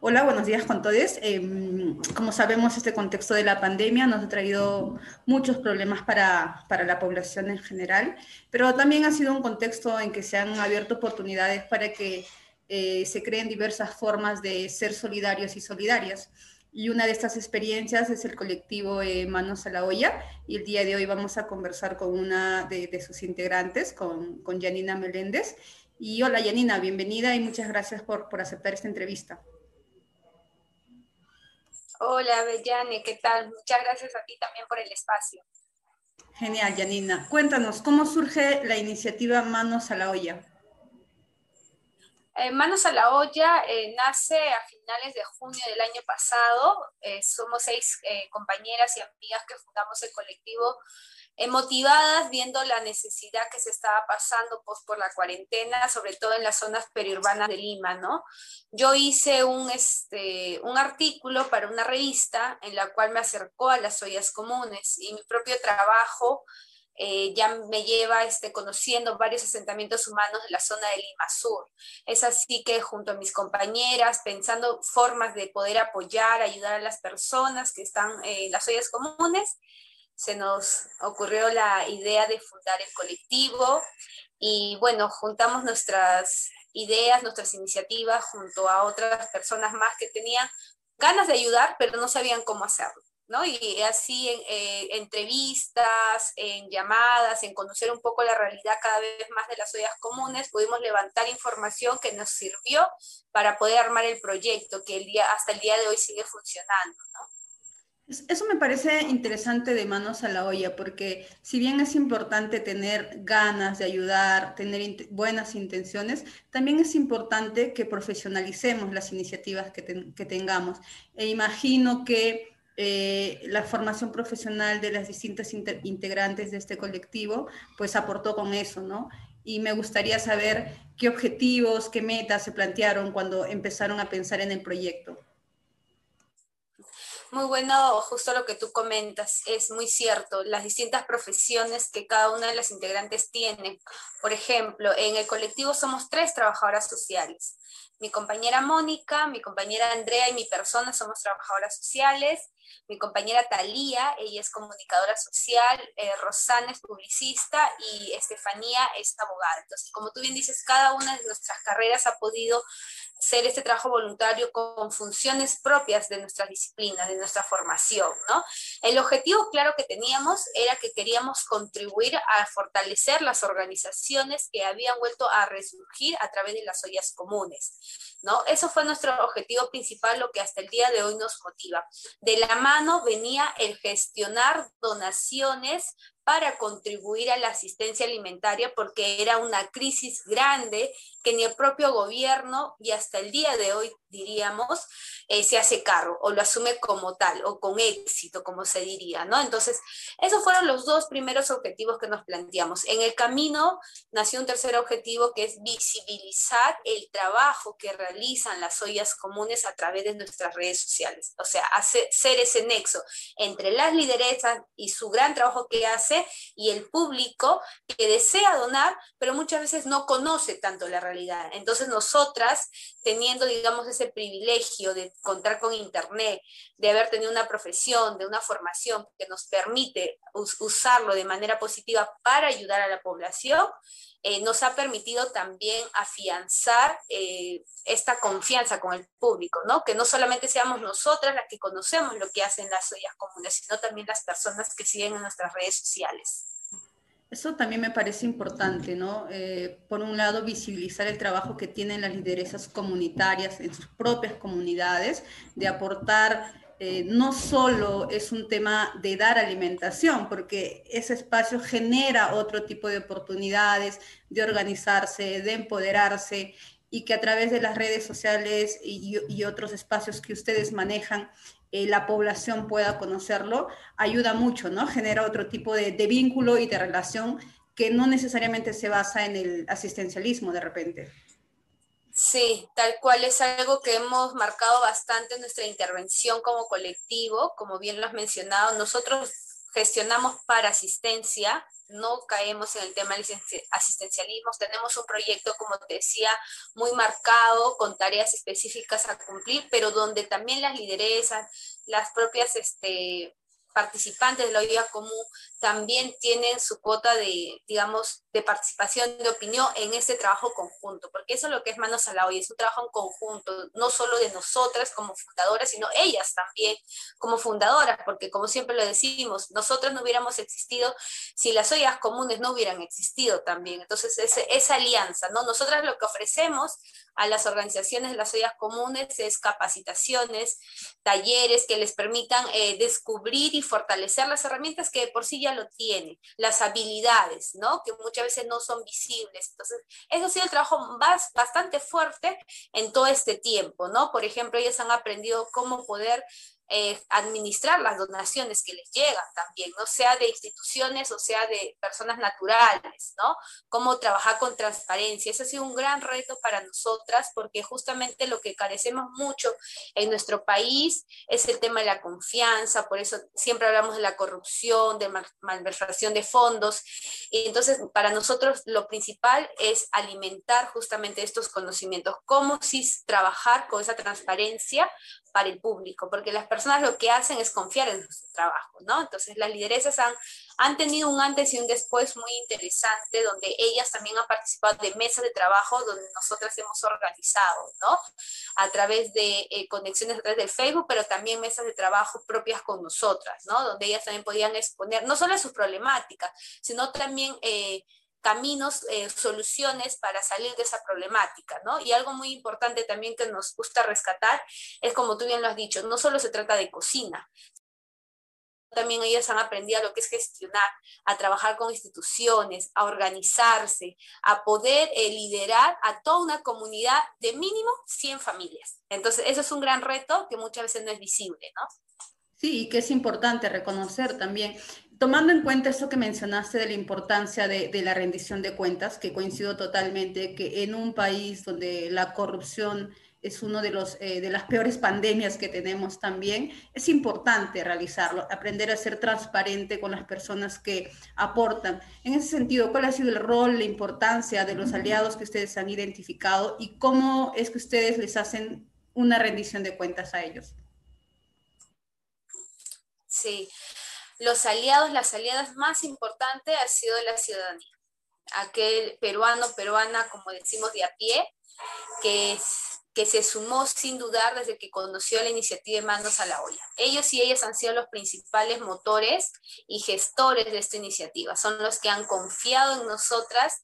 Hola, buenos días con todos. Em, como sabemos, este contexto de la pandemia nos ha traído muchos problemas para, para, la población en general, pero también ha sido un contexto en que se han abierto oportunidades para que eh, se creen diversas formas de ser solidarios y solidarias. Y una de estas experiencias es el colectivo eh, Manos a la Olla. Y el día de hoy vamos a conversar con una de, sus integrantes, con, con Janina Meléndez. Y hola Janina, bienvenida y muchas gracias por, por aceptar esta entrevista. Hola Bellane, ¿qué tal? Muchas gracias a ti también por el espacio. Genial, Janina. Cuéntanos, ¿cómo surge la iniciativa Manos a la Olla? Eh, Manos a la Olla eh, nace a finales de junio del año pasado. Eh, somos seis compañeras y amigas que fundamos el colectivo motivadas viendo la necesidad que se estaba pasando pues, por la cuarentena, sobre todo en las zonas periurbanas de Lima, ¿no? Yo hice un, este, un artículo para una revista en la cual me acercó a las ollas comunes y mi propio trabajo eh, ya me lleva este, conociendo varios asentamientos humanos de la zona de Lima Sur. Es así que junto a mis compañeras, pensando formas de poder apoyar, ayudar a las personas que están en las ollas comunes, se nos ocurrió la idea de fundar el colectivo y bueno, juntamos nuestras ideas, nuestras iniciativas junto a otras personas más que tenían ganas de ayudar, pero no sabían cómo hacerlo. ¿no? Y así en eh, entrevistas, en llamadas, en conocer un poco la realidad cada vez más de las ollas comunes, pudimos levantar información que nos sirvió para poder armar el proyecto que el día, hasta el día de hoy sigue funcionando, Eso me parece interesante de manos a la olla, porque si bien es importante tener ganas de ayudar, tener buenas intenciones, también es importante que profesionalicemos las iniciativas que, tengamos. E imagino que eh, la formación profesional de las distintas integrantes de este colectivo, pues aportó con eso, ¿no? Y me gustaría saber qué objetivos, qué metas se plantearon cuando empezaron a pensar en el proyecto. Muy bueno, justo lo que tú comentas, es muy cierto, las distintas profesiones que cada una de las integrantes tienen. Por ejemplo, en el colectivo somos tres trabajadoras sociales. Mi compañera Mónica, mi compañera Andrea y mi persona somos trabajadoras sociales mi compañera Talía, ella es comunicadora social, eh, Rosana es publicista y Estefanía es abogada. Entonces, como tú bien dices, cada una de nuestras carreras ha podido ser este trabajo voluntario con funciones propias de nuestra disciplina, de nuestra formación, ¿no? El objetivo claro que teníamos era que queríamos contribuir a fortalecer las organizaciones que habían vuelto a resurgir a través de las ollas comunes, ¿no? Eso fue nuestro objetivo principal, lo que hasta el día de hoy nos motiva. De la mano venía el gestionar donaciones para contribuir a la asistencia alimentaria porque era una crisis grande que ni el propio gobierno y hasta el día de hoy diríamos eh, se hace cargo o lo asume como tal o con éxito como se diría, ¿no? Entonces, esos fueron los dos primeros objetivos que nos planteamos. En el camino nació un tercer objetivo que es visibilizar el trabajo que realizan las ollas comunes a través de nuestras redes sociales, o sea, hacer, ese nexo entre las lideresas y su gran trabajo que y el público que desea donar, pero muchas veces no conoce tanto la realidad. Entonces nosotras, teniendo, digamos, ese privilegio de contar con Internet, de haber tenido una profesión, de una formación que nos permite usarlo de manera positiva para ayudar a la población, eh, nos ha permitido también afianzar eh, esta confianza con el público, ¿no? Que no solamente seamos nosotras las que conocemos lo que hacen las ollas comunes, sino también las personas que siguen en nuestras redes sociales. Eso también me parece importante, ¿no? Eh, por un lado, visibilizar el trabajo que tienen las lideresas comunitarias en sus propias comunidades, de aportar eh, no solo es un tema de dar alimentación, porque ese espacio genera otro tipo de oportunidades de organizarse, de empoderarse y que a través de las redes sociales y, otros espacios que ustedes manejan, eh, la población pueda conocerlo, ayuda mucho, ¿no? Genera otro tipo de, de vínculo y de relación que no necesariamente se basa en el asistencialismo de repente. Sí, tal cual es algo que hemos marcado bastante en nuestra intervención como colectivo, como bien lo has mencionado, nosotros gestionamos para asistencia, no caemos en el tema del asistencialismo. Tenemos un proyecto, como te decía, muy marcado, con tareas específicas a cumplir, pero donde también las lideresas, las propias este, participantes de la vida común también tienen su cuota de, digamos, de participación, de opinión en este trabajo conjunto, porque eso es lo que es Manos a la Olla, es un trabajo en conjunto, no solo de nosotras como fundadoras, sino ellas también como fundadoras, porque como siempre lo decimos, nosotras no hubiéramos existido si las ollas comunes no hubieran existido también. Entonces, esa alianza, ¿no? Nosotras lo que ofrecemos a las organizaciones de las ollas comunes es capacitaciones, talleres que les permitan eh, descubrir y fortalecer las herramientas que por sí ya lo tienen, las habilidades, ¿no? Que muchas veces no son visibles. Entonces, eso ha sido el trabajo más, bastante fuerte en todo este tiempo, ¿no? Por ejemplo, ellos han aprendido cómo poder eh, administrar las donaciones que les llegan también, no sea de instituciones o sea de personas naturales, ¿no? Cómo trabajar con transparencia. Ese ha sido un gran reto para nosotras porque justamente lo que carecemos mucho en nuestro país es el tema de la confianza, por eso siempre hablamos de la corrupción, de malversación de fondos. Y entonces, para nosotros lo principal es alimentar justamente estos conocimientos, cómo sí trabajar con esa transparencia para el público, porque las personas lo que hacen es confiar en su trabajo, ¿no? Entonces las lideresas han, han tenido un antes y un después muy interesante, donde ellas también han participado de mesas de trabajo donde nosotras hemos organizado, ¿no? A través de eh, conexiones a través del Facebook, pero también mesas de trabajo propias con nosotras, ¿no? Donde ellas también podían exponer no solo sus problemáticas, sino también... Eh, caminos, eh, soluciones para salir de esa problemática, ¿no? Y algo muy importante también que nos gusta rescatar es, como tú bien lo has dicho, no solo se trata de cocina, también ellas han aprendido a lo que es gestionar, a trabajar con instituciones, a organizarse, a poder eh, liderar a toda una comunidad de mínimo 100 familias. Entonces, eso es un gran reto que muchas veces no es visible, ¿no? Sí, y que es importante reconocer también tomando en cuenta eso que mencionaste de la importancia de, la rendición de cuentas, que coincido totalmente, que en un país donde la corrupción es una de, eh, de las peores pandemias que tenemos también, es importante realizarlo, aprender a ser transparente con las personas que aportan. En ese sentido, ¿cuál ha sido el rol, la importancia de los aliados que ustedes han identificado y cómo es que ustedes les hacen una rendición de cuentas a ellos? Sí, los aliados, las aliadas más importantes ha sido la ciudadanía. Aquel peruano, peruana, como decimos, de a pie, que, que se sumó sin dudar desde que conoció la iniciativa de Manos a la Olla. Ellos y ellas han sido los principales motores y gestores de esta iniciativa. Son los que han confiado en nosotras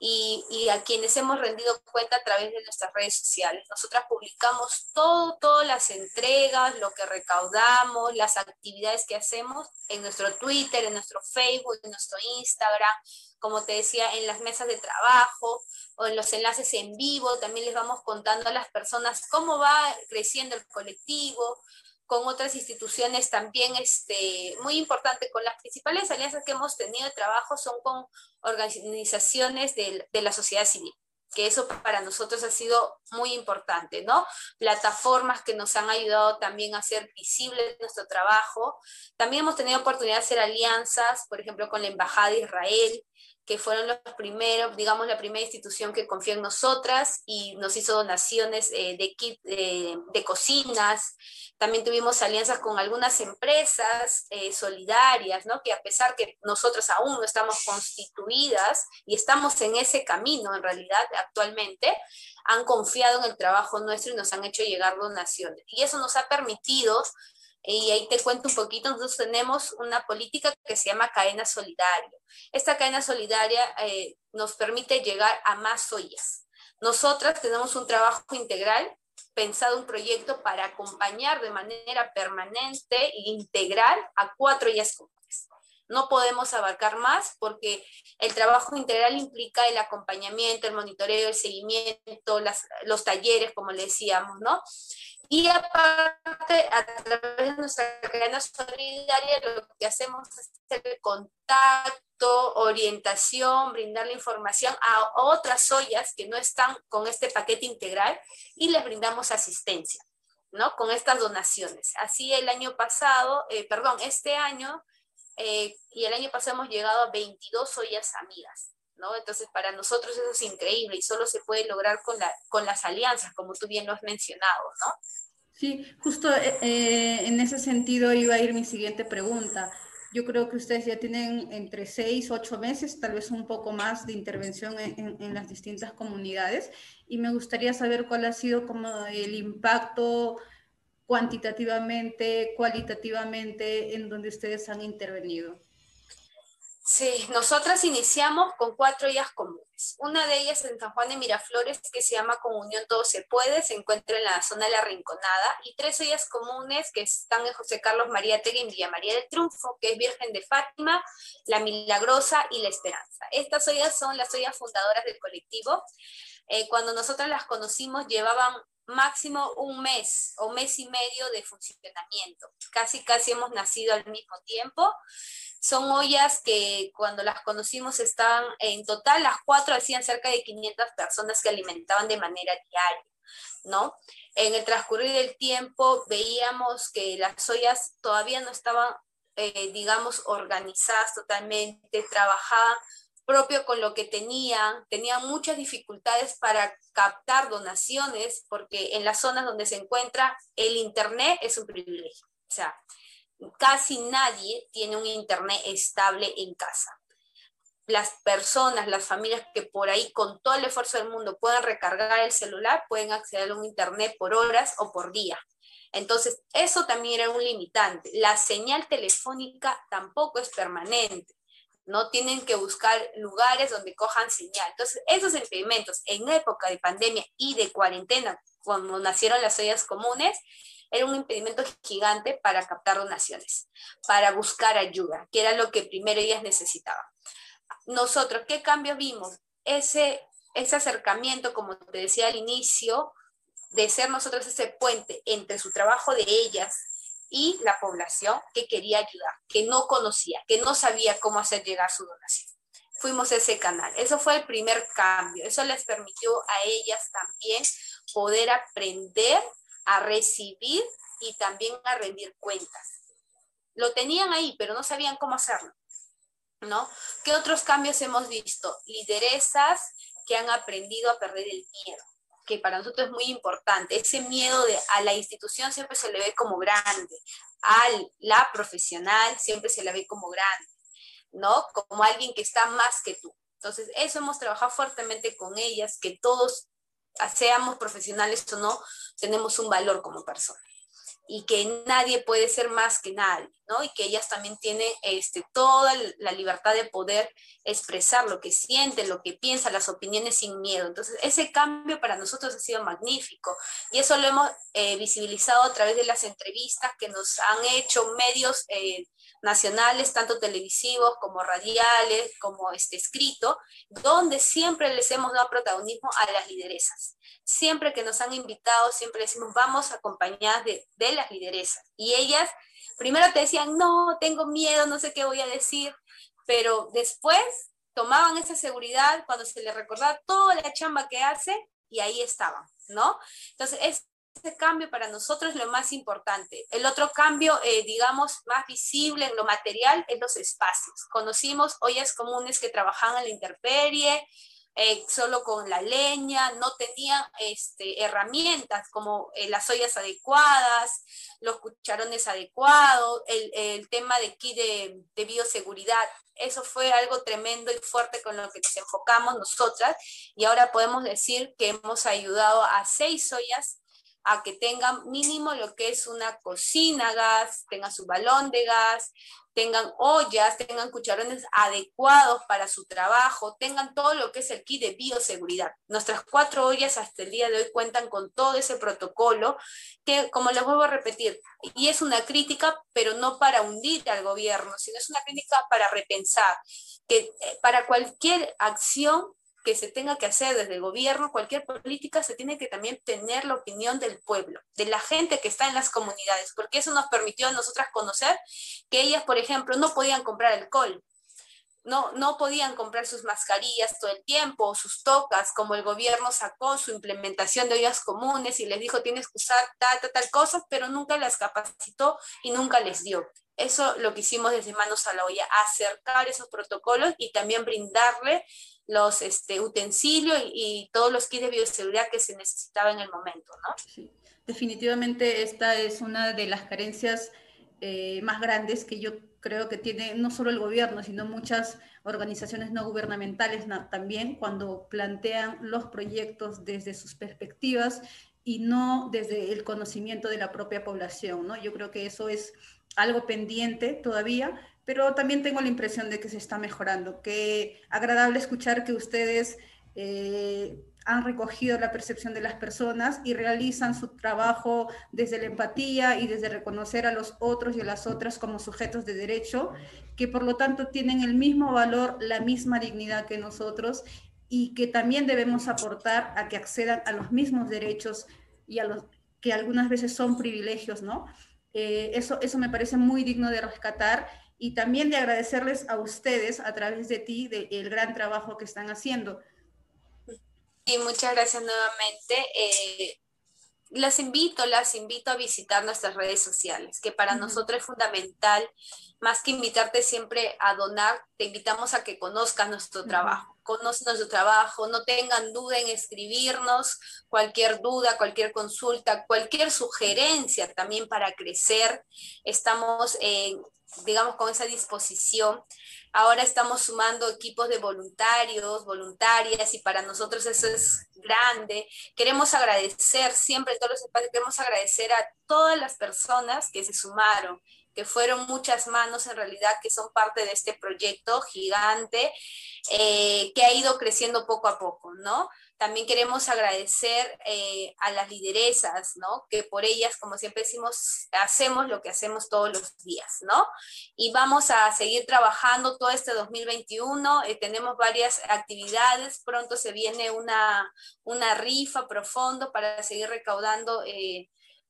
y, a quienes hemos rendido cuenta a través de nuestras redes sociales. Nosotras publicamos todo, todas las entregas, lo que recaudamos, las actividades que hacemos en nuestro Twitter, en nuestro Facebook, en nuestro Instagram, como te decía, en las mesas de trabajo o en los enlaces en vivo. También les vamos contando a las personas cómo va creciendo el colectivo, con otras instituciones también este, muy importante. Con las principales alianzas que hemos tenido de trabajo son con organizaciones de, de la sociedad civil que eso para nosotros ha sido muy importante, ¿no? Plataformas que nos han ayudado también a hacer visible nuestro trabajo. También hemos tenido oportunidad de hacer alianzas, por ejemplo, con la Embajada de Israel, que fueron los primeros, digamos, la primera institución que confió en nosotras y nos hizo donaciones eh, de kit eh, de cocinas. También tuvimos alianzas con algunas empresas eh, solidarias, ¿no? que a pesar que nosotros aún no estamos constituidas y estamos en ese camino en realidad actualmente, han confiado en el trabajo nuestro y nos han hecho llegar donaciones. Y eso nos ha permitido y ahí te cuento un poquito, nosotros tenemos una política que se llama cadena solidaria. Esta cadena solidaria eh, nos permite llegar a más ollas. Nosotras tenemos un trabajo integral, pensado un proyecto para acompañar de manera permanente e integral a cuatro ollas comunes. No podemos abarcar más porque el trabajo integral implica el acompañamiento, el monitoreo, el seguimiento, los talleres, como le decíamos, ¿no? Y aparte, a través de nuestra cadena solidaria, lo que hacemos es hacer contacto, orientación, brindar la información a otras ollas que no están con este paquete integral y les brindamos asistencia, ¿no? Con estas donaciones. Así el año pasado, eh, perdón, este año eh, y el año pasado hemos llegado a 22 ollas amigas. ¿No? Entonces, para nosotros eso es increíble y solo se puede lograr con, la, con las alianzas, como tú bien lo has mencionado, ¿no? Sí, justo eh, en ese sentido iba a ir mi siguiente pregunta. Yo creo que ustedes ya tienen entre seis, ocho meses, tal vez un poco más de intervención en, en, las distintas comunidades y me gustaría saber cuál ha sido como el impacto cuantitativamente, cualitativamente en donde ustedes han intervenido. Sí, nosotras iniciamos con cuatro ollas comunes. Una de ellas en San Juan de Miraflores, que se llama Comunión Todo Se Puede, se encuentra en la zona de la Rinconada, y tres ollas comunes que están en José Carlos María Tegui en Villa María del Triunfo, que es Virgen de Fátima, La Milagrosa y La Esperanza. Estas ollas son las ollas fundadoras del colectivo. Eh, cuando nosotras las conocimos, llevaban máximo un mes o mes y medio de funcionamiento. Casi, casi hemos nacido al mismo tiempo. Son ollas que cuando las conocimos estaban, en total las cuatro hacían cerca de 500 personas que alimentaban de manera diaria, ¿no? En el transcurrir del tiempo veíamos que las ollas todavía no estaban, eh, digamos, organizadas totalmente, trabajaban propio con lo que tenían, tenían muchas dificultades para captar donaciones, porque en las zonas donde se encuentra el Internet es un privilegio. O sea, casi nadie tiene un internet estable en casa. Las personas, las familias que por ahí con todo el esfuerzo del mundo puedan recargar el celular, pueden acceder a un internet por horas o por día. Entonces, eso también era un limitante. La señal telefónica tampoco es permanente. No tienen que buscar lugares donde cojan señal. Entonces, esos impedimentos en época de pandemia y de cuarentena, cuando nacieron las ollas comunes, era un impedimento gigante para captar donaciones, para buscar ayuda, que era lo que primero ellas necesitaban. Nosotros, ¿qué cambio vimos? Ese, ese acercamiento, como te decía al inicio, de ser nosotros ese puente entre su trabajo de ellas y la población que quería ayudar, que no conocía, que no sabía cómo hacer llegar su donación. Fuimos ese canal. Eso fue el primer cambio. Eso les permitió a ellas también poder aprender a recibir y también a rendir cuentas. Lo tenían ahí, pero no sabían cómo hacerlo. ¿No? ¿Qué otros cambios hemos visto? Lideresas que han aprendido a perder el miedo, que para nosotros es muy importante. Ese miedo de, a la institución siempre se le ve como grande, a la profesional siempre se le ve como grande, ¿no? Como alguien que está más que tú. Entonces, eso hemos trabajado fuertemente con ellas, que todos, seamos profesionales o no, tenemos un valor como persona y que nadie puede ser más que nadie, ¿no? Y que ellas también tienen este, toda la libertad de poder expresar lo que sienten, lo que piensan, las opiniones sin miedo. Entonces, ese cambio para nosotros ha sido magnífico y eso lo hemos eh, visibilizado a través de las entrevistas que nos han hecho medios eh, nacionales, tanto televisivos como radiales, como este, escrito, donde siempre les hemos dado protagonismo a las lideresas. Siempre que nos han invitado, siempre decimos, vamos acompañadas de, de las lideresas. Y ellas primero te decían, no, tengo miedo, no sé qué voy a decir, pero después tomaban esa seguridad cuando se les recordaba toda la chamba que hace y ahí estaban, ¿no? Entonces, es ese cambio para nosotros es lo más importante. El otro cambio, eh, digamos, más visible en lo material es los espacios. Conocimos ollas comunes que trabajaban en la intemperie, eh, solo con la leña, no tenían este, herramientas como eh, las ollas adecuadas, los cucharones adecuados, el, el tema de aquí de, de, bioseguridad. Eso fue algo tremendo y fuerte con lo que nos enfocamos nosotras y ahora podemos decir que hemos ayudado a seis ollas a que tengan mínimo lo que es una cocina gas, tengan su balón de gas, tengan ollas, tengan cucharones adecuados para su trabajo, tengan todo lo que es el kit de bioseguridad. Nuestras cuatro ollas hasta el día de hoy cuentan con todo ese protocolo que, como les vuelvo a repetir, y es una crítica, pero no para hundir al gobierno, sino es una crítica para repensar, que eh, para cualquier acción que se tenga que hacer desde el gobierno, cualquier política, se tiene que también tener la opinión del pueblo, de la gente que está en las comunidades, porque eso nos permitió a nosotras conocer que ellas, por ejemplo, no podían comprar alcohol, no, no podían comprar sus mascarillas todo el tiempo, sus tocas, como el gobierno sacó su implementación de ollas comunes y les dijo tienes que usar tal, tal, tal cosas, pero nunca las capacitó y nunca les dio. Eso lo que hicimos desde Manos a la Olla, acercar esos protocolos y también brindarle los este, utensilios y, todos los kits de bioseguridad que se necesitaba en el momento, ¿no? Definitivamente esta es una de las carencias eh, más grandes que yo creo que tiene no solo el gobierno, sino muchas organizaciones no gubernamentales también cuando plantean los proyectos desde sus perspectivas y no desde el conocimiento de la propia población, ¿no? Yo creo que eso es algo pendiente todavía, pero también tengo la impresión de que se está mejorando. Qué agradable escuchar que ustedes eh, han recogido la percepción de las personas y realizan su trabajo desde la empatía y desde reconocer a los otros y a las otras como sujetos de derecho, que por lo tanto tienen el mismo valor, la misma dignidad que nosotros y que también debemos aportar a que accedan a los mismos derechos y a los que algunas veces son privilegios, ¿no? Eh, eso, eso me parece muy digno de rescatar y también de agradecerles a ustedes a través de ti del gran trabajo que están haciendo. Y muchas gracias nuevamente. Eh, las invito, las invito a visitar nuestras redes sociales, que para nosotros es fundamental, más que invitarte siempre a donar, te invitamos a que conozcas nuestro trabajo, conozcan nuestro trabajo, no tengan duda en escribirnos, cualquier duda, cualquier consulta, cualquier sugerencia también para crecer. Estamos en digamos, con esa disposición. Ahora estamos sumando equipos de voluntarios, voluntarias, y para nosotros eso es grande. Queremos agradecer siempre todos los espacios, queremos agradecer a todas las personas que se sumaron, que fueron muchas manos en realidad que son parte de este proyecto gigante eh, que ha ido creciendo poco a poco, ¿no? También queremos agradecer eh, a las lideresas, ¿no? Que por ellas, como siempre decimos, hacemos lo que hacemos todos los días, ¿no? Y vamos a seguir trabajando todo este 2021. Eh, tenemos varias actividades. Pronto se viene una, una rifa profundo para seguir recaudando. Eh,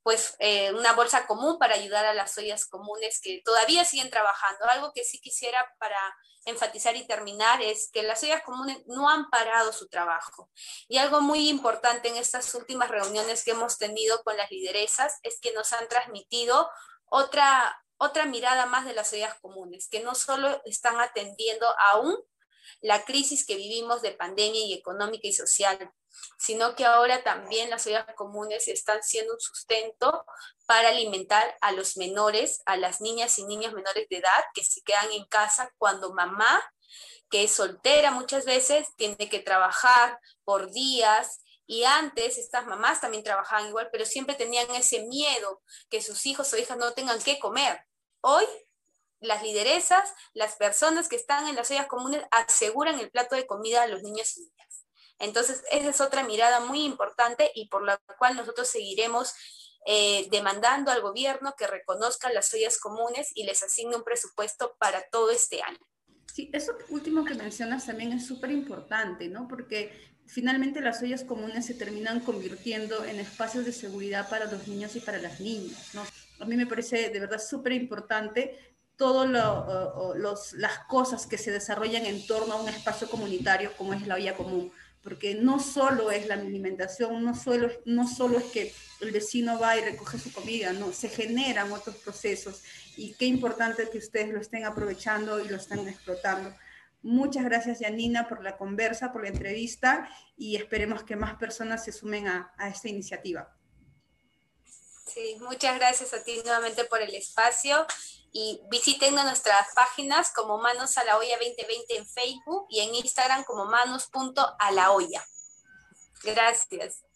pues una bolsa común para ayudar a las ollas comunes que todavía siguen trabajando. Algo que sí quisiera para enfatizar y terminar es que las ollas comunes no han parado su trabajo. Y algo muy importante en estas últimas reuniones que hemos tenido con las lideresas es que nos han transmitido otra, otra mirada más de las ollas comunes, que no solo están atendiendo aún la crisis que vivimos de pandemia y económica y social, sino que ahora también las ollas comunes están siendo un sustento para alimentar a los menores, a las niñas y niños menores de edad que se quedan en casa cuando mamá, que es soltera muchas veces, tiene que trabajar por días y antes estas mamás también trabajaban igual, pero siempre tenían ese miedo que sus hijos o hijas no tengan que comer. Hoy las lideresas, las personas que están en las ollas comunes aseguran el plato de comida a los niños y niñas. Entonces, esa es otra mirada muy importante y por la cual nosotros seguiremos eh, demandando al gobierno que reconozca las ollas comunes y les asigne un presupuesto para todo este año. Sí, eso último que mencionas también es súper importante, ¿no? Porque finalmente las ollas comunes se terminan convirtiendo en espacios de seguridad para los niños y para las niñas, ¿no? A mí me parece de verdad súper importante todas las cosas que se desarrollan en torno a un espacio comunitario como es la olla común porque no solo es la alimentación, no solo, no solo es que el vecino va y recoge su comida, no, se generan otros procesos y qué importante que ustedes lo estén aprovechando y lo estén explotando. Muchas gracias, Janina, por la conversa, por la entrevista y esperemos que más personas se sumen a, a esta iniciativa. Sí, muchas gracias a ti nuevamente por el espacio y visiten nuestras páginas como Manos a la Olla 2020 en Facebook y en Instagram como manos.alaolla. Gracias.